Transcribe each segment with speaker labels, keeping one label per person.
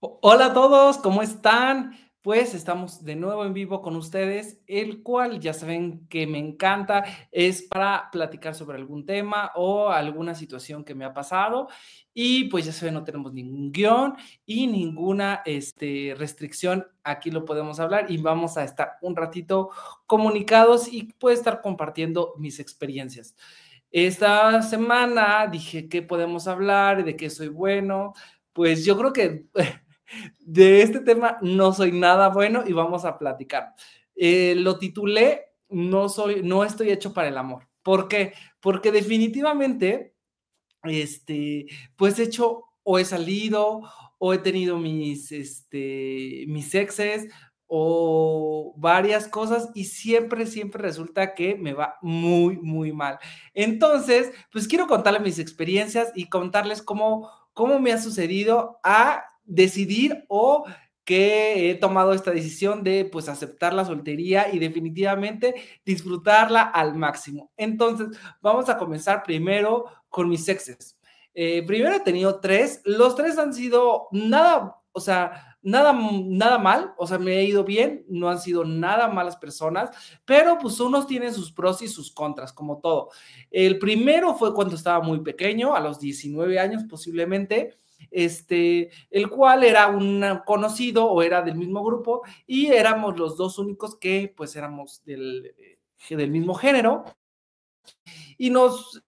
Speaker 1: Hola a todos, ¿cómo están? Pues estamos de nuevo en vivo con ustedes, el cual ya saben que me encanta, es para platicar sobre algún tema o alguna situación que me ha pasado. Y pues ya saben, no tenemos ningún guion y ninguna este, restricción. Aquí lo podemos hablar y vamos a estar un ratito comunicados y puedo estar compartiendo mis experiencias. Esta semana dije qué podemos hablar, de qué soy bueno. Pues yo creo que de este tema no soy nada bueno y vamos a platicar. Eh, lo titulé no soy, no estoy hecho para el amor. ¿Por qué? Porque definitivamente, este, pues he hecho o he salido o he tenido mis, este, mis exes o varias cosas y siempre, siempre resulta que me va muy, muy mal. Entonces, pues quiero contarles mis experiencias y contarles cómo, cómo me ha sucedido a decidir o que he tomado esta decisión de pues aceptar la soltería y definitivamente disfrutarla al máximo. Entonces, vamos a comenzar primero con mis exes. Eh, primero he tenido tres, los tres han sido nada, o sea, nada, nada mal, o sea, me he ido bien, no han sido nada malas personas, pero pues unos tienen sus pros y sus contras, como todo. El primero fue cuando estaba muy pequeño, a los 19 años posiblemente, este, el cual era un conocido o era del mismo grupo y éramos los dos únicos que pues éramos del, eh, del mismo género y nos,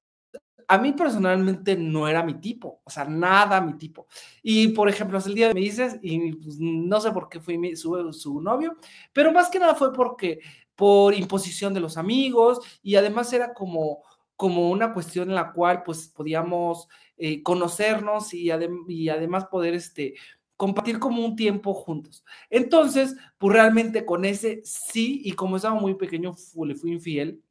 Speaker 1: a mí personalmente no era mi tipo, o sea, nada mi tipo. Y por ejemplo, hasta el día de me dices, y pues, no sé por qué fui su, su novio, pero más que nada fue porque por imposición de los amigos y además era como, como una cuestión en la cual pues podíamos eh, conocernos y, además poder este, compartir como un tiempo juntos. Entonces, pues realmente con ese sí, y como estaba muy pequeño, le fui infiel.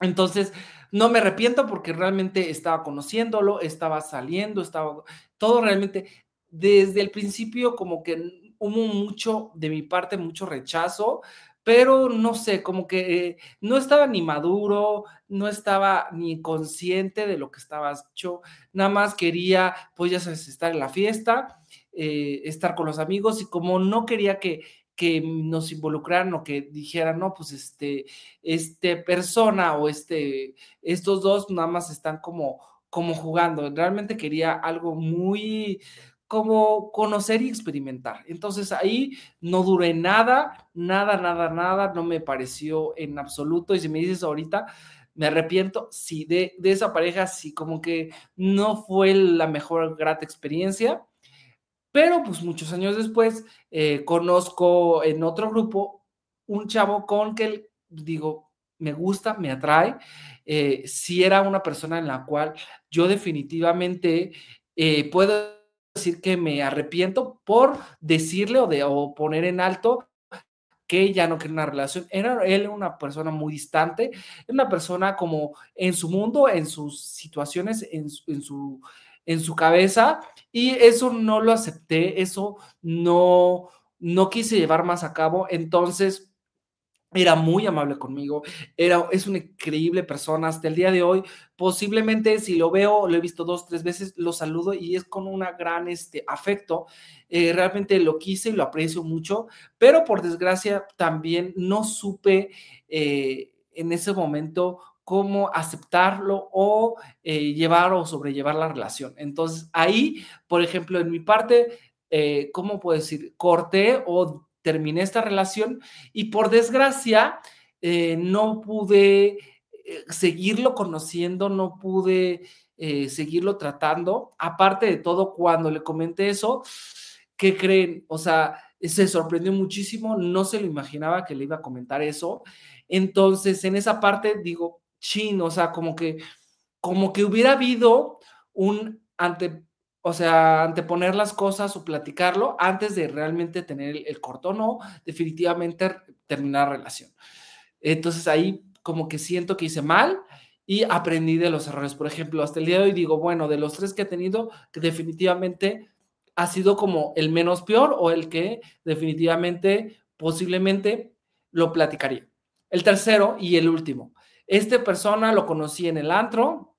Speaker 1: Entonces, no me arrepiento porque realmente estaba conociéndolo, estaba saliendo, estaba todo realmente desde el principio como que hubo mucho de mi parte, mucho rechazo, pero no sé, como que eh, no estaba ni maduro, no estaba ni consciente de lo que estaba hecho, nada más quería, pues ya sabes, estar en la fiesta, eh, estar con los amigos y como no quería que, que nos involucraran o que dijeran, no, pues este, este persona o este, estos dos nada más están como, como jugando, realmente quería algo muy como conocer y experimentar. Entonces ahí no duré nada, nada, nada, nada, no me pareció en absoluto. Y si me dices ahorita, me arrepiento, sí, de, de esa pareja, sí, como que no fue la mejor grata experiencia. Pero pues muchos años después eh, conozco en otro grupo un chavo con que digo, me gusta, me atrae. Eh, si era una persona en la cual yo definitivamente eh, puedo decir que me arrepiento por decirle o, de, o poner en alto que ya no quiere una relación. Era él una persona muy distante, una persona como en su mundo, en sus situaciones, en, en, su, en su cabeza, y eso no lo acepté, eso no, no quise llevar más a cabo. Entonces, era muy amable conmigo, era, es una increíble persona hasta el día de hoy. Posiblemente si lo veo, lo he visto dos, tres veces, lo saludo y es con una gran este, afecto. Eh, realmente lo quise y lo aprecio mucho, pero por desgracia también no supe eh, en ese momento cómo aceptarlo o eh, llevar o sobrellevar la relación. Entonces ahí, por ejemplo, en mi parte, ¿cómo puedo decir? Corté o terminé esta relación y por desgracia eh, no pude eh, seguirlo conociendo, no pude eh, seguirlo tratando. Aparte de todo, cuando le comenté eso, ¿qué creen? O sea, se sorprendió muchísimo, no se lo imaginaba que le iba a comentar eso. Entonces, en esa parte digo, chin, o sea, como que, como que hubiera habido un ante o sea, anteponer las cosas o platicarlo antes de realmente tener el, corto no, definitivamente terminar la relación. Entonces ahí como que siento que hice mal y aprendí de los errores. Por ejemplo, hasta el día de hoy digo, bueno, de los tres que he tenido, que definitivamente ha sido como el menos peor o el que definitivamente, posiblemente, lo platicaría. El tercero y el último. Este persona lo conocí en el antro,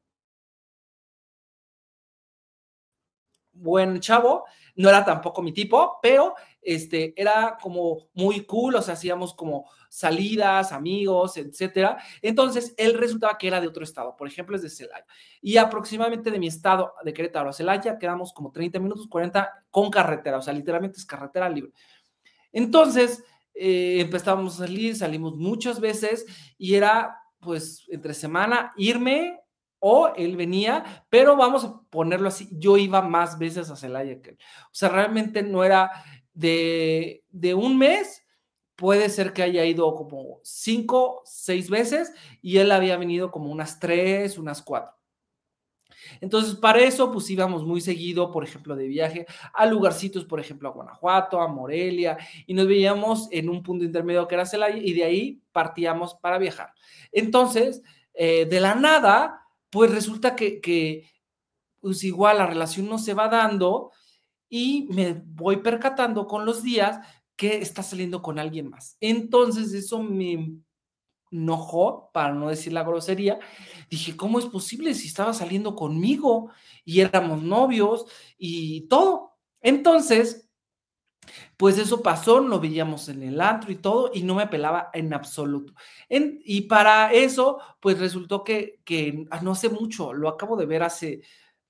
Speaker 1: buen chavo, no era tampoco mi tipo, pero este, era como muy cool, o sea, hacíamos como salidas, amigos, etcétera. Entonces, él resultaba que era de otro estado, por ejemplo, es de Celaya. Y aproximadamente de mi estado, de Querétaro a Celaya, quedamos como 30 minutos, 40 con carretera, o sea, literalmente es carretera libre. Entonces, eh, empezábamos a salir, salimos muchas veces y era, pues, entre semana irme o él venía, pero vamos a ponerlo así, yo iba más veces a Celaya que él. O sea, realmente no era de, de un mes, puede ser que haya ido como cinco, seis veces y él había venido como unas tres, unas cuatro. Entonces, para eso, pues íbamos muy seguido, por ejemplo, de viaje a lugarcitos, por ejemplo, a Guanajuato, a Morelia, y nos veíamos en un punto intermedio que era Celaya, y de ahí partíamos para viajar. Entonces, eh, de la nada, pues resulta que, que pues igual la relación no se va dando y me voy percatando con los días que está saliendo con alguien más. Entonces eso me enojó, para no decir la grosería. Dije, ¿cómo es posible si estaba saliendo conmigo y éramos novios y todo? Entonces, pues eso pasó, lo veíamos en el antro y todo, y no me pelaba en absoluto. y para eso, pues resultó que, no hace mucho, lo acabo de ver hace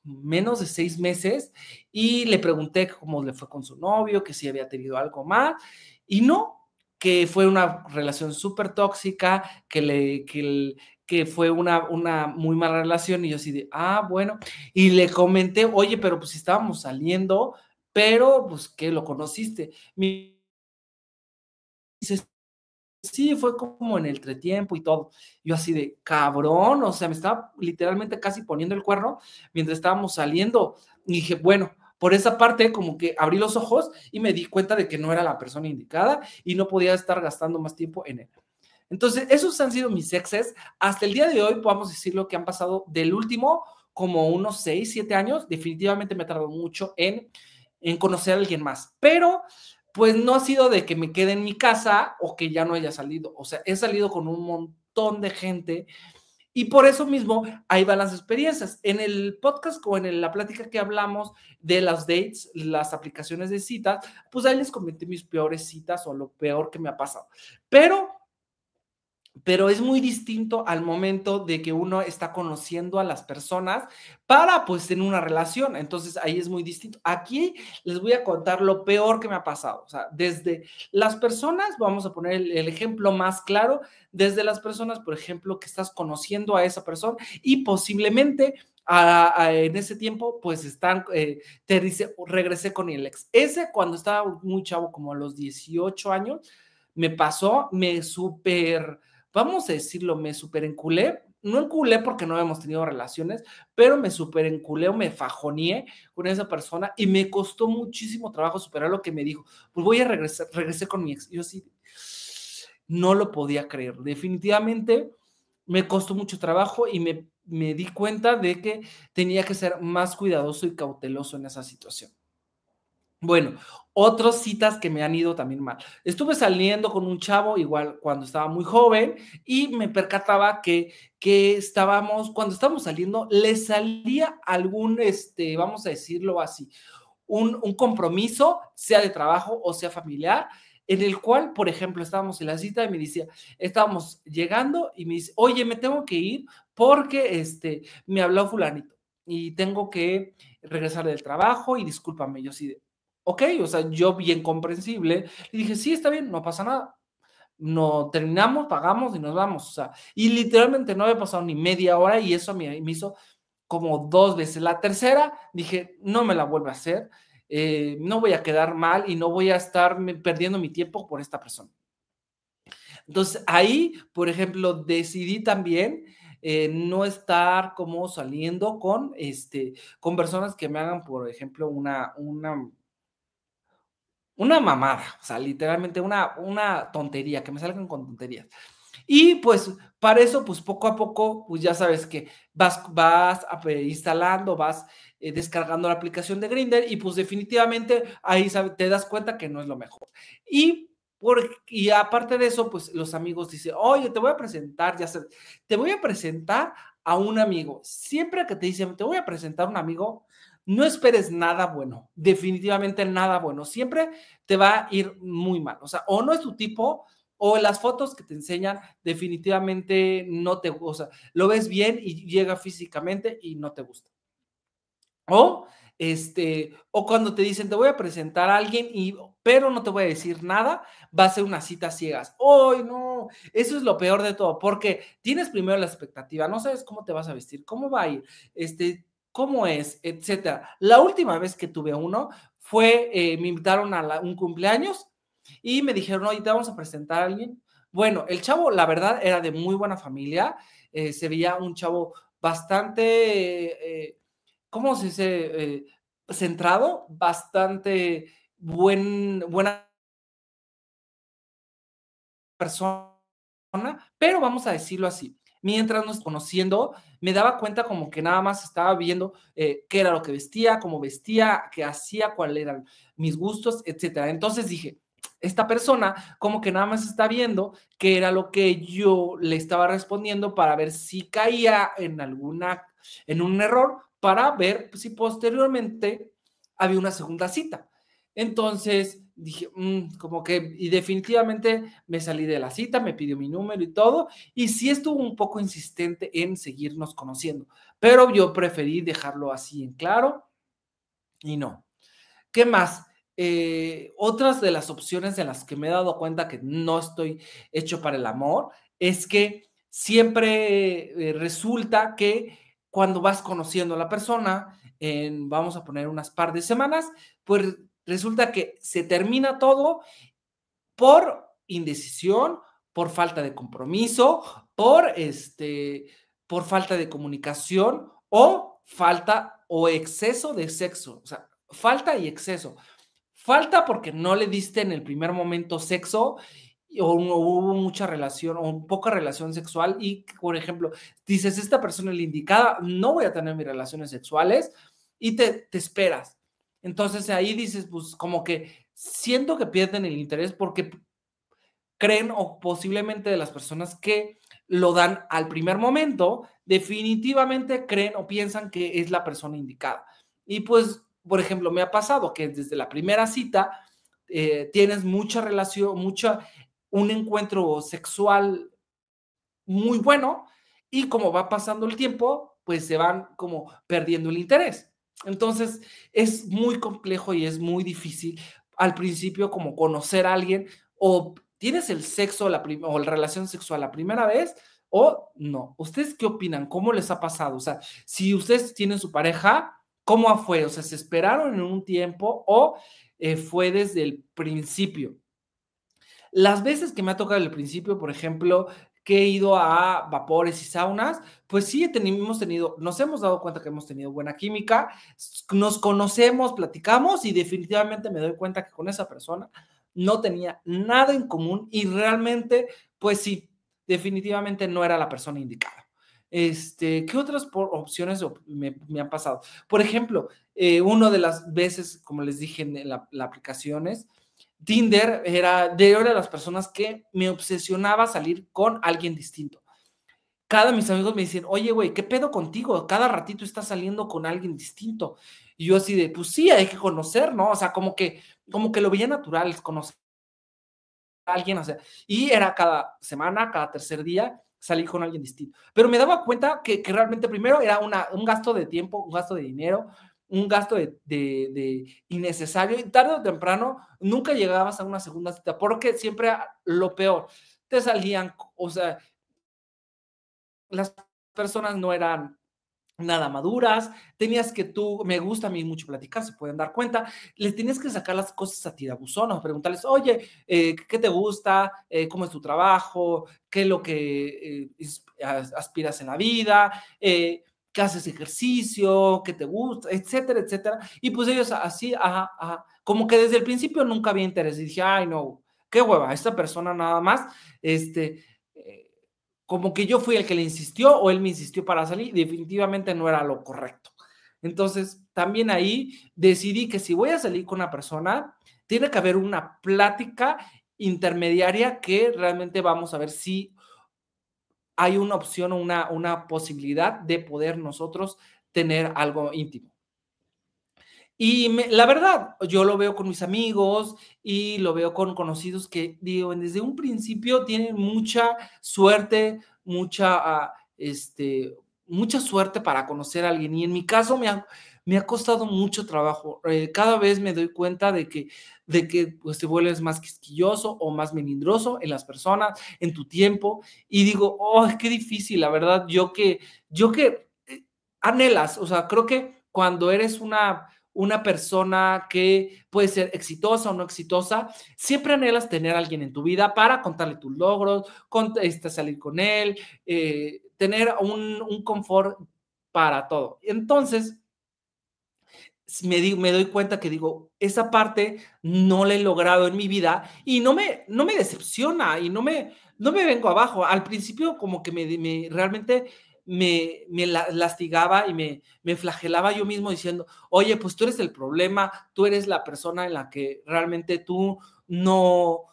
Speaker 1: menos de seis meses, y le pregunté cómo le fue con su novio, que si había tenido algo más, y no, que fue una relación súper tóxica, que, fue una, muy mala relación, y yo así de, ah, bueno, y le comenté, oye, pero pues estábamos saliendo, pero pues que lo conociste. Mi... Sí, fue como en el entretiempo y todo. Yo así de, cabrón, o sea, me estaba literalmente casi poniendo el cuerno mientras estábamos saliendo. Y dije, bueno, por esa parte como que abrí los ojos y me di cuenta de que no era la persona indicada y no podía estar gastando más tiempo en él. Entonces, esos han sido mis exes. Hasta el día de hoy podemos decir lo que han pasado del último como unos 6, 7 años. Definitivamente me tardó mucho en en conocer a alguien más, pero pues no ha sido de que me quede en mi casa o que ya no haya salido, o sea, he salido con un montón de gente y por eso mismo ahí van las experiencias. En el podcast o en la plática que hablamos de las dates, las aplicaciones de citas, pues ahí les comenté mis peores citas o lo peor que me ha pasado. Pero pero es muy distinto al momento de que uno está conociendo a las personas para pues tener una relación. Entonces ahí es muy distinto. Aquí les voy a contar lo peor que me ha pasado. O sea, desde las personas, vamos a poner el, ejemplo más claro, desde las personas, por ejemplo, que estás conociendo a esa persona y posiblemente en ese tiempo, pues están, eh, te dice, regresé con el ex. Ese cuando estaba muy chavo, como a los 18 años, me pasó, me súper vamos a decirlo, me super enculé, no enculé porque no habíamos tenido relaciones, pero me super enculé o me fajoneé con esa persona y me costó muchísimo trabajo superar lo que me dijo. Pues voy a regresar, regresé con mi ex. Yo sí, no lo podía creer. Definitivamente me costó mucho trabajo y me, me di cuenta de que tenía que ser más cuidadoso y cauteloso en esa situación. Bueno, otras citas que me han ido también mal. Estuve saliendo con un chavo igual cuando estaba muy joven y me percataba que, que estábamos, cuando estábamos saliendo, le salía algún, este, vamos a decirlo así, un, un compromiso, sea de trabajo o sea familiar, en el cual, por ejemplo, estábamos en la cita y me decía, estábamos llegando y me dice, oye, me tengo que ir porque este, me habló fulanito y tengo que regresar del trabajo y discúlpame, yo sí, ok, o sea, yo bien comprensible, le dije, sí, está bien, no pasa nada. No terminamos, pagamos y nos vamos. O sea, y literalmente no había pasado ni media hora y eso me, hizo como dos veces. La tercera dije, no me la vuelvo a hacer, eh, no voy a quedar mal y no voy a estar perdiendo mi tiempo por esta persona. Entonces ahí, por ejemplo, decidí también eh, no estar como saliendo con, este, con personas que me hagan, por ejemplo, una, una una mamada, o sea, literalmente una, una tontería, que me salgan con tonterías. Y pues para eso, pues poco a poco, pues ya sabes que vas, vas instalando, vas eh, descargando la aplicación de Grinder y pues definitivamente ahí te das cuenta que no es lo mejor. Y, por, y aparte de eso, pues los amigos dicen, oye, te voy a presentar, ya sabes, te voy a presentar a un amigo. Siempre que te dicen, te voy a presentar a un amigo, no esperes nada bueno, definitivamente nada bueno. Siempre te va a ir muy mal. O sea, o no es tu tipo, o las fotos que te enseñan definitivamente no te gusta. Lo ves bien y llega físicamente y no te gusta. O este, o cuando te dicen, te voy a presentar a alguien, y, pero no te voy a decir nada, va a ser una cita ciegas. ¡Ay, no! Eso es lo peor de todo, porque tienes primero la expectativa, no sabes cómo te vas a vestir, cómo va a ir, este, cómo es, etcétera. La última vez que tuve uno fue, eh, me invitaron a un cumpleaños y me dijeron, oye, te vamos a presentar a alguien. Bueno, el chavo, la verdad, era de muy buena familia, eh, se veía un chavo bastante... Eh, ¿cómo se dice? Centrado, bastante buen, buena persona, pero vamos a decirlo así. Mientras nos conociendo, me daba cuenta como que nada más estaba viendo eh, qué era lo que vestía, cómo vestía, qué hacía, cuáles eran mis gustos, etcétera. Entonces dije, esta persona como que nada más está viendo qué era lo que yo le estaba respondiendo para ver si caía en alguna, en un error para ver si posteriormente había una segunda cita. Entonces dije, mm, como que, y definitivamente me salí de la cita, me pidió mi número y todo, y sí estuvo un poco insistente en seguirnos conociendo, pero yo preferí dejarlo así en claro y no. ¿Qué más? Eh, otras de las opciones en las que me he dado cuenta que no estoy hecho para el amor es que siempre eh, resulta que cuando vas conociendo a la persona, en, vamos a poner unas par de semanas, pues resulta que se termina todo por indecisión, por falta de compromiso, por este, por falta de comunicación o falta o exceso de sexo, o sea, falta y exceso. Falta porque no le diste en el primer momento sexo o, hubo mucha relación o poca relación sexual y, por ejemplo, dices, esta persona es la indicada, no voy a tener mis relaciones sexuales y te esperas. Entonces ahí dices, pues como que siento que pierden el interés porque creen o posiblemente de las personas que lo dan al primer momento, definitivamente creen o piensan que es la persona indicada. Y pues, por ejemplo, me ha pasado que desde la primera cita eh, tienes mucha relación, mucha un encuentro sexual muy bueno y como va pasando el tiempo, pues se van como perdiendo el interés. Entonces es muy complejo y es muy difícil al principio como conocer a alguien o tienes el sexo o la relación sexual la primera vez o no. ¿Ustedes qué opinan? ¿Cómo les ha pasado? O sea, si ustedes tienen su pareja, ¿cómo fue? O sea, ¿se esperaron en un tiempo o eh, fue desde el principio? Las veces que me ha tocado al principio, por ejemplo, que he ido a vapores y saunas, pues sí hemos tenido, nos hemos dado cuenta que hemos tenido buena química, nos conocemos, platicamos y definitivamente me doy cuenta que con esa persona no tenía nada en común y realmente, pues sí, definitivamente no era la persona indicada. Este, ¿Qué otras opciones me, han pasado? Por ejemplo, eh, una de las veces, como les dije en la, la aplicación, es Tinder era de, de las personas que me obsesionaba salir con alguien distinto. Cada mis amigos me dicen, oye, güey, ¿qué pedo contigo? Cada ratito estás saliendo con alguien distinto. Y yo así de, pues sí, hay que conocer, ¿no? O sea, como que, como que lo veía natural, conocer a alguien, o sea, y era cada semana, cada tercer día, salir con alguien distinto. Pero me daba cuenta que, que realmente primero era una, un gasto de tiempo, un gasto de dinero, un gasto de, innecesario y tarde o temprano nunca llegabas a una segunda cita, porque siempre lo peor, te salían, o sea, las personas no eran nada maduras, tenías que tú, me gusta a mí mucho platicar, se pueden dar cuenta, les tienes que sacar las cosas a tirabuzonos, preguntarles, oye, eh, ¿qué te gusta? Eh, ¿Cómo es tu trabajo? ¿Qué es lo que eh, aspiras en la vida? Que haces ejercicio, que te gusta, etcétera, etcétera. Y pues ellos así, ajá, ajá, como que desde el principio nunca había interés. Dije, ay, no, qué hueva, esta persona nada más, este, eh, como que yo fui el que le insistió o él me insistió para salir, definitivamente no era lo correcto. Entonces, también ahí decidí que si voy a salir con una persona, tiene que haber una plática intermediaria que realmente vamos a ver si hay una opción o una, una posibilidad de poder nosotros tener algo íntimo. Y la verdad, yo lo veo con mis amigos y lo veo con conocidos que, digo, desde un principio tienen mucha suerte, mucha, ah, este, mucha suerte para conocer a alguien. Y en mi caso me me ha costado mucho trabajo. Eh, cada vez me doy cuenta de que, de que pues, te vuelves más quisquilloso o más melindroso en las personas, en tu tiempo. Y digo, oh, qué difícil, la verdad. Yo que, yo que eh, anhelas, o sea, creo que cuando eres una una persona que puede ser exitosa o no exitosa, siempre anhelas tener a alguien en tu vida para contarle tus logros, este, salir con él, eh, tener un, un, confort para todo. Entonces, me, me, doy cuenta que digo, esa parte no la he logrado en mi vida y no me, no me decepciona y no me, no me vengo abajo. Al principio como que me, me realmente me, me lastigaba y me, me flagelaba yo mismo diciendo, oye, pues tú eres el problema, tú eres la persona en la que realmente tú no,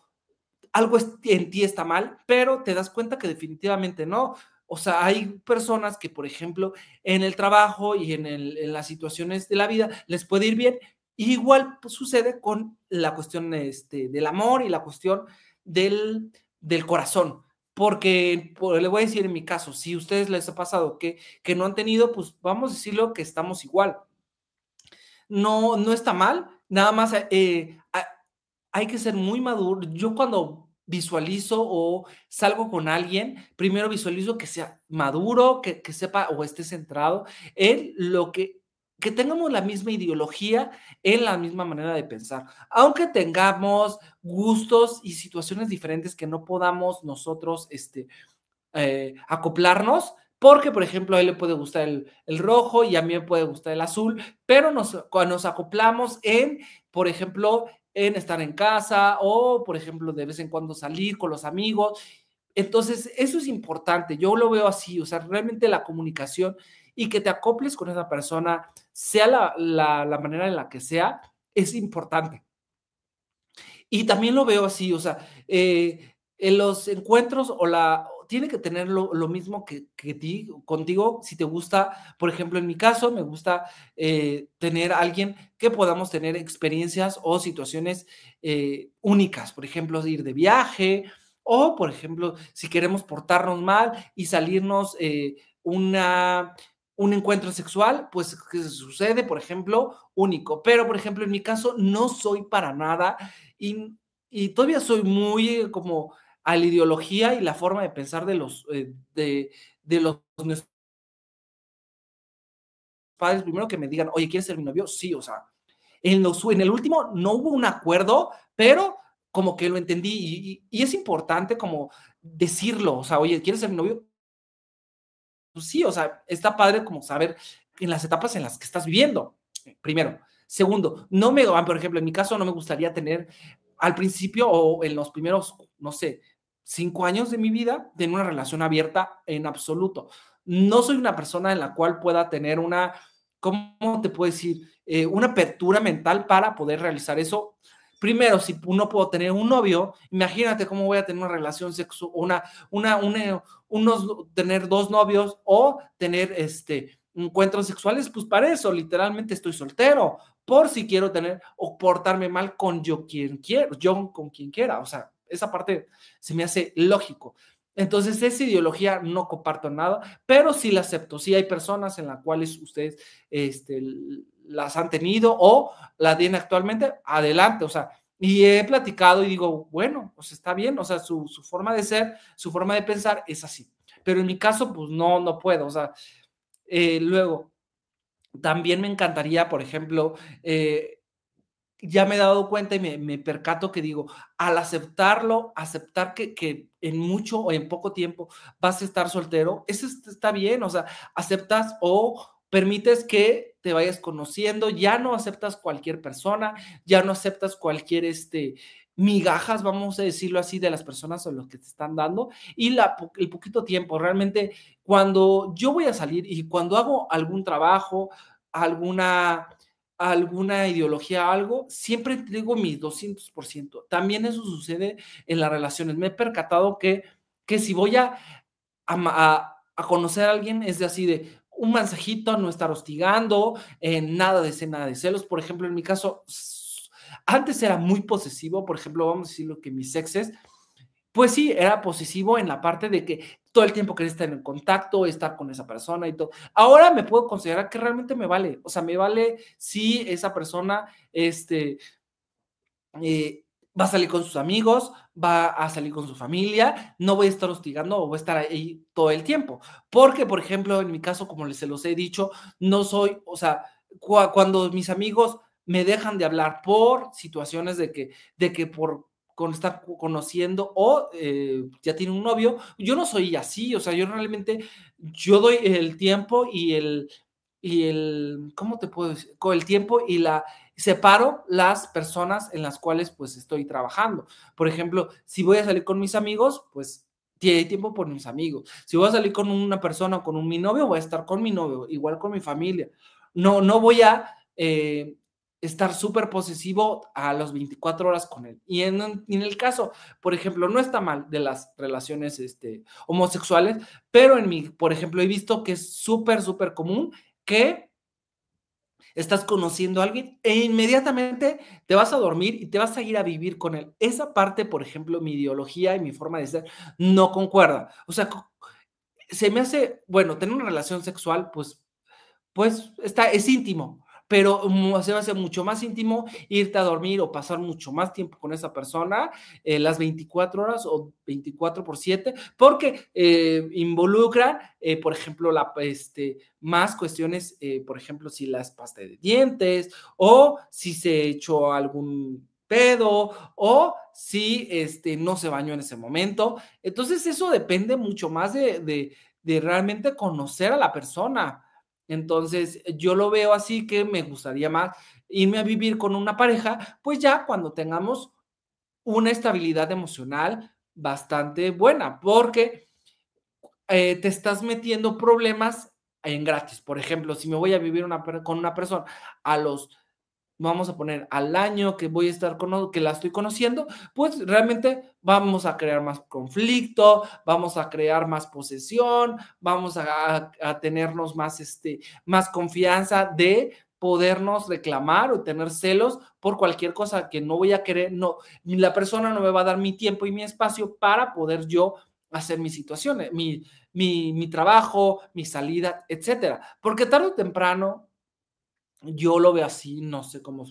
Speaker 1: algo en ti está mal, pero te das cuenta que definitivamente no. O sea, hay personas que, por ejemplo, en el trabajo y en, en las situaciones de la vida les puede ir bien. igual pues, sucede con la cuestión este, del amor y la cuestión del, del corazón porque le voy a decir en mi caso, si a ustedes les ha pasado que, que no han tenido, pues vamos a decirlo que estamos igual. No, no está mal, nada más eh, hay que ser muy maduro. Yo cuando visualizo o salgo con alguien, primero visualizo que sea maduro, que, que sepa o esté centrado en lo que que tengamos la misma ideología en la misma manera de pensar, aunque tengamos gustos y situaciones diferentes que no podamos nosotros este, eh, acoplarnos, porque, por ejemplo, a él le puede gustar el, rojo y a mí me puede gustar el azul, pero nos, nos acoplamos en, por ejemplo, en estar en casa o, por ejemplo, de vez en cuando salir con los amigos. Entonces, eso es importante. Yo lo veo así, o sea, realmente la comunicación y que te acoples con esa persona, sea la, manera en la que sea, es importante. Y también lo veo así, o sea, eh, en los encuentros o la tiene que tener lo, mismo que, ti, contigo, si te gusta, por ejemplo, en mi caso, me gusta eh, tener alguien que podamos tener experiencias o situaciones eh, únicas, por ejemplo, ir de viaje o, por ejemplo, si queremos portarnos mal y salirnos una, un encuentro sexual, pues que sucede, por ejemplo, único. Pero, por ejemplo, en mi caso, no soy para nada y, todavía soy muy como a la ideología y la forma de pensar de los, eh, de, los padres, primero que me digan, oye, ¿quieres ser mi novio? Sí, o sea, en, los, en el último no hubo un acuerdo, pero como que lo entendí y, es importante como decirlo, o sea, oye, ¿quieres ser mi novio? pues sí, o sea, está padre como saber en las etapas en las que estás viviendo, primero. Segundo, no me, por ejemplo, en mi caso no me gustaría tener al principio o en los primeros, no sé, cinco años de mi vida, tener una relación abierta en absoluto. No soy una persona en la cual pueda tener una, ¿cómo te puedo decir? Eh, una apertura mental para poder realizar eso primero, si no puedo tener un novio, imagínate cómo voy a tener una relación sexual, una, una, una, unos, tener dos novios o tener este, encuentros sexuales, pues para eso, literalmente estoy soltero, por si quiero tener o portarme mal con yo quien quiero, yo con quien quiera, o sea, esa parte se me hace lógico. Entonces, esa ideología no comparto nada, pero sí la acepto. Sí hay personas en las cuales ustedes este, las han tenido o la tienen actualmente, adelante, o sea, y he platicado y digo, bueno, pues está bien, o sea, su, forma de ser, su forma de pensar es así. Pero en mi caso, pues no, no puedo, o sea, eh, luego, también me encantaría, por ejemplo, eh, ya me he dado cuenta y me, percato que digo, al aceptarlo, aceptar que, que, en mucho o en poco tiempo vas a estar soltero, eso está bien, o sea, aceptas o permites que te vayas conociendo, ya no aceptas cualquier persona, ya no aceptas cualquier este migajas, vamos a decirlo así, de las personas a los que te están dando y la, el poquito tiempo, realmente cuando yo voy a salir y cuando hago algún trabajo, alguna alguna ideología, algo, siempre digo mis 200%. También eso sucede en las relaciones. Me he percatado que, que si voy a, a, conocer a alguien es de así de, un mensajito, no estar hostigando, eh, nada de nada de celos. Por ejemplo, en mi caso, antes era muy posesivo, por ejemplo, vamos a decir lo que mis exes, pues sí, era posesivo en la parte de que todo el tiempo quería estar en contacto, estar con esa persona y todo. Ahora me puedo considerar que realmente me vale, o sea, me vale si esa persona, este, eh, va a salir con sus amigos, va a salir con su familia, no voy a estar hostigando o voy a estar ahí todo el tiempo. Porque, por ejemplo, en mi caso, como se los he dicho, no soy, o sea, cuando mis amigos me dejan de hablar por situaciones de que, de que por con estar conociendo o eh, ya tiene un novio, yo no soy así, o sea, yo realmente, yo doy el tiempo y el, y el, ¿cómo te puedo decir? Con el tiempo y la, separo las personas en las cuales pues estoy trabajando. Por ejemplo, si voy a salir con mis amigos, pues tiene tiempo por mis amigos. Si voy a salir con una persona o con un, mi novio, voy a estar con mi novio, igual con mi familia. No, no voy a eh, estar súper posesivo a las 24 horas con él. Y en, en, el caso, por ejemplo, no está mal de las relaciones este, homosexuales, pero en mi, por ejemplo, he visto que es súper, súper común que estás conociendo a alguien e inmediatamente te vas a dormir y te vas a ir a vivir con él. Esa parte, por ejemplo, mi ideología y mi forma de ser no concuerda. O sea, se me hace, bueno, tener una relación sexual, pues, pues está, es íntimo, pero se va a hacer mucho más íntimo irte a dormir o pasar mucho más tiempo con esa persona, eh, las 24 horas o 24 por 7, porque eh, involucran, eh, por ejemplo, la, este, más cuestiones, por ejemplo, si las pasta de dientes o si se echó algún pedo o si este, no se bañó en ese momento. Entonces eso depende mucho más de, de realmente conocer a la persona entonces, yo lo veo así que me gustaría más irme a vivir con una pareja, pues ya cuando tengamos una estabilidad emocional bastante buena, porque eh, te estás metiendo problemas en gratis. Por ejemplo, si me voy a vivir con una persona a los vamos a poner al año que voy a estar con, que la estoy conociendo, pues realmente vamos a crear más conflicto, vamos a crear más posesión, vamos a, a, tenernos más, este, más confianza de podernos reclamar o tener celos por cualquier cosa que no voy a querer, no, la persona no me va a dar mi tiempo y mi espacio para poder yo hacer mis situaciones, mi, mi, mi trabajo, mi salida, etcétera. Porque tarde o temprano yo lo veo así, no sé cómo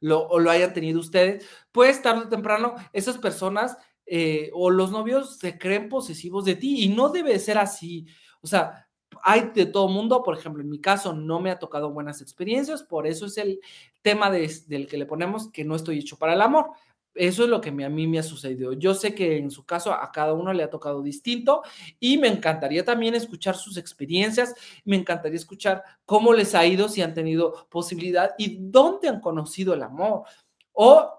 Speaker 1: lo, lo hayan tenido ustedes, pues tarde o temprano esas personas eh, o los novios se creen posesivos de ti y no debe ser así. O sea, hay de todo mundo, por ejemplo, en mi caso no me ha tocado buenas experiencias, por eso es el tema del que le ponemos que no estoy hecho para el amor. Eso es lo que a mí me ha sucedido. Yo sé que en su caso a cada uno le ha tocado distinto y me encantaría también escuchar sus experiencias, me encantaría escuchar cómo les ha ido, si han tenido posibilidad y dónde han conocido el amor. O,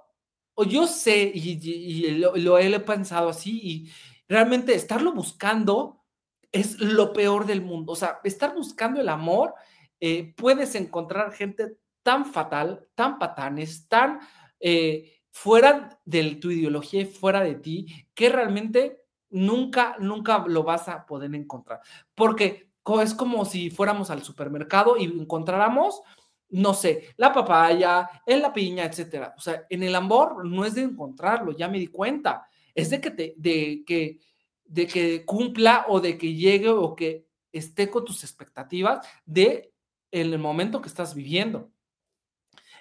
Speaker 1: o yo sé, y, lo, he pensado así, y realmente estarlo buscando es lo peor del mundo. O sea, estar buscando el amor, eh, puedes encontrar gente tan fatal, tan patanes, tan... Eh, fuera de tu ideología y fuera de ti, que realmente nunca, nunca lo vas a poder encontrar. Porque es como si fuéramos al supermercado y encontráramos, no sé, la papaya, en la piña, etcétera. O sea, en el amor no es de encontrarlo, ya me di cuenta. Es de que te, de que, de que cumpla o de que llegue o que esté con tus expectativas de el momento que estás viviendo.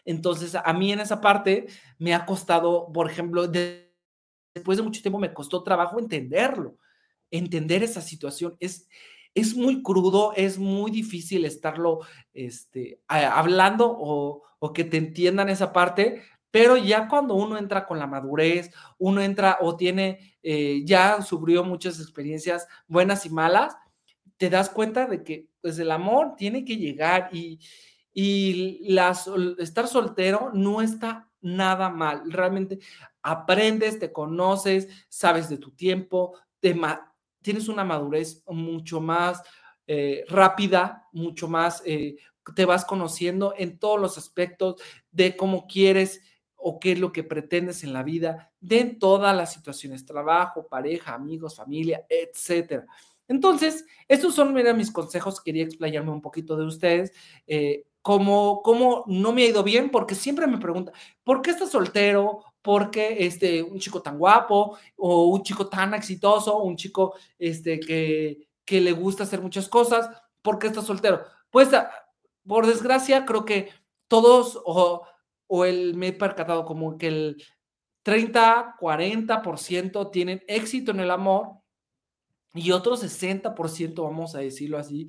Speaker 1: Entonces, a mí en esa parte me ha costado, por ejemplo, después de mucho tiempo me costó trabajo entenderlo, entender esa situación. Es, es muy crudo, es muy difícil estarlo este, hablando o, o que te entiendan esa parte, pero ya cuando uno entra con la madurez, uno entra o tiene, eh, ya sufrió muchas experiencias buenas y malas, te das cuenta de que pues el amor tiene que llegar y, y estar soltero no está nada mal. Realmente aprendes, te conoces, sabes de tu tiempo, tienes una madurez mucho más eh, rápida, mucho más, eh, te vas conociendo en todos los aspectos de cómo quieres o qué es lo que pretendes en la vida, de todas las situaciones, trabajo, pareja, amigos, familia, etcétera. Entonces, estos son mira, mis consejos. Quería explayarme un poquito de ustedes. Eh, como, como no me ha ido bien, porque siempre me preguntan, ¿por qué estás soltero? ¿Por qué este, un chico tan guapo? ¿O un chico tan exitoso? ¿Un chico este, que, que le gusta hacer muchas cosas? ¿Por qué estás soltero? Pues, por desgracia, creo que todos, o, o el, me he percatado como que el 30, 40% tienen éxito en el amor y otro 60%, vamos a decirlo así,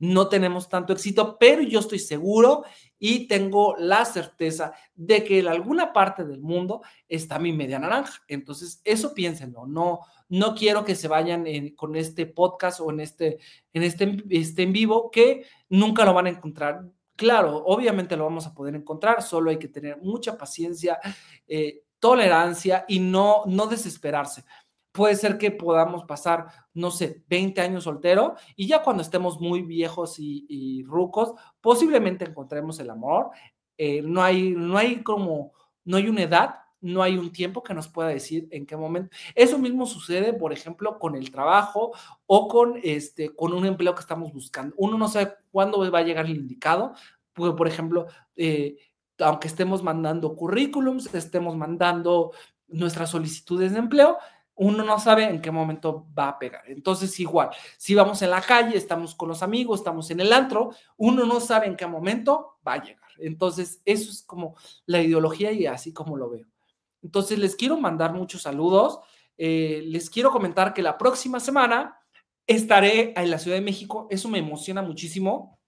Speaker 1: no tenemos tanto éxito, pero yo estoy seguro y tengo la certeza de que en alguna parte del mundo está mi media naranja. Entonces, eso piénsenlo, no, no quiero que se vayan con este podcast o en este, en este, este en vivo que nunca lo van a encontrar. Claro, obviamente lo vamos a poder encontrar, solo hay que tener mucha paciencia, eh, tolerancia y no, no desesperarse puede ser que podamos pasar, no sé, 20 años soltero y ya cuando estemos muy viejos y, rucos, posiblemente encontremos el amor. Eh, no, hay, no hay como, no hay una edad, no hay un tiempo que nos pueda decir en qué momento. Eso mismo sucede, por ejemplo, con el trabajo o con, este, con un empleo que estamos buscando. Uno no sabe cuándo va a llegar el indicado. Pues, por ejemplo, eh, aunque estemos mandando currículums, estemos mandando nuestras solicitudes de empleo, uno no sabe en qué momento va a pegar. Entonces, igual, si vamos en la calle, estamos con los amigos, estamos en el antro, uno no sabe en qué momento va a llegar. Entonces, eso es como la ideología y así como lo veo. Entonces, les quiero mandar muchos saludos. Eh, les quiero comentar que la próxima semana estaré en la Ciudad de México. Eso me emociona muchísimo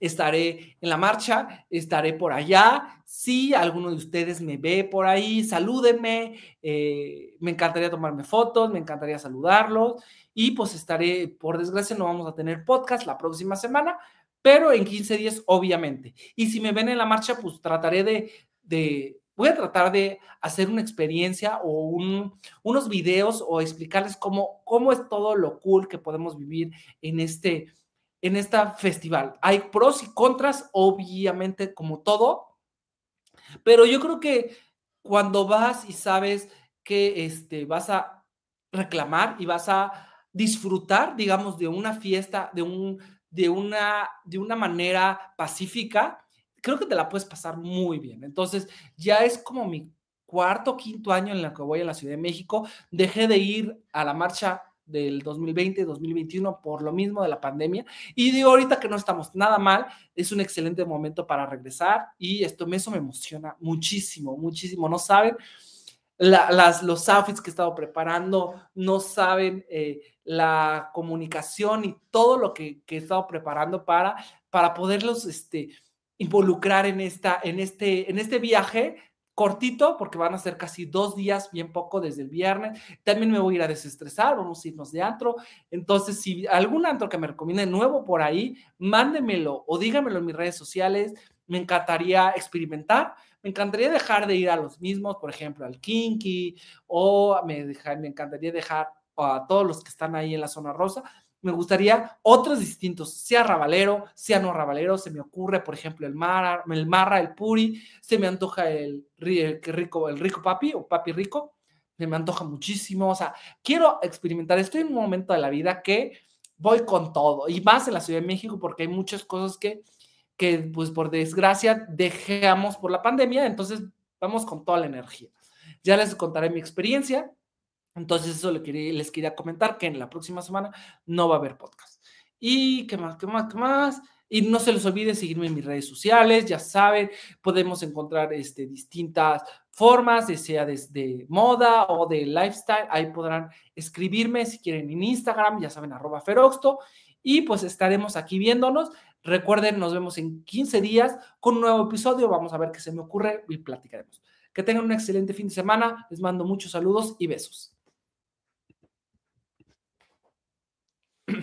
Speaker 1: estaré en la marcha, estaré por allá. Si alguno de ustedes me ve por ahí, salúdenme. Eh, me encantaría tomarme fotos, me encantaría saludarlos. Y pues estaré, por desgracia, no vamos a tener podcast la próxima semana, pero en 15 días, obviamente. Y si me ven en la marcha, pues trataré de, voy a tratar de hacer una experiencia o unos videos o explicarles cómo, cómo es todo lo cool que podemos vivir en este en este festival. Hay pros y contras, obviamente, como todo, pero yo creo que cuando vas y sabes que este, vas a reclamar y vas a disfrutar, digamos, de una fiesta, de, un, de, una, de una manera pacífica, creo que te la puedes pasar muy bien. Entonces, ya es como mi cuarto, quinto año en el que voy a la Ciudad de México. Dejé de ir a la marcha del 2020, 2021 por lo mismo de la pandemia. Y digo ahorita que no estamos nada mal, es un excelente momento para regresar y esto eso me emociona muchísimo, muchísimo. No saben las, los outfits que he estado preparando, no saben eh, la comunicación y todo lo que, que, he estado preparando para, para poderlos este, involucrar en, esta, en, este, en este viaje cortito, porque van a ser casi dos días, bien poco desde el viernes. También me voy a ir a desestresar, vamos a irnos de antro. Entonces, si algún antro que me recomiende nuevo por ahí, mándemelo o dígamelo en mis redes sociales. Me encantaría experimentar. Me encantaría dejar de ir a los mismos, por ejemplo, al Kinky, o me, me encantaría dejar a todos los que están ahí en la zona rosa me gustaría otros distintos, sea rabalero, sea no rabalero, se me ocurre, por ejemplo, el marra, el marra, el puri, se me antoja el, rico, el rico papi o papi rico, se me antoja muchísimo, o sea, quiero experimentar, estoy en un momento de la vida que voy con todo, y más en la Ciudad de México, porque hay muchas cosas que, que pues por desgracia, dejamos por la pandemia, entonces vamos con toda la energía. Ya les contaré mi experiencia, entonces, eso les quería comentar que en la próxima semana no va a haber podcast. Y qué más, qué más, qué más. Y no se les olvide seguirme en mis redes sociales, ya saben, podemos encontrar este, distintas formas, sea desde moda o de lifestyle, ahí podrán escribirme si quieren en Instagram, ya saben, arroba feroxto, y pues estaremos aquí viéndonos. Recuerden, nos vemos en 15 días con un nuevo episodio, vamos a ver qué se me ocurre y platicaremos. Que tengan un excelente fin de semana, les mando muchos saludos y besos.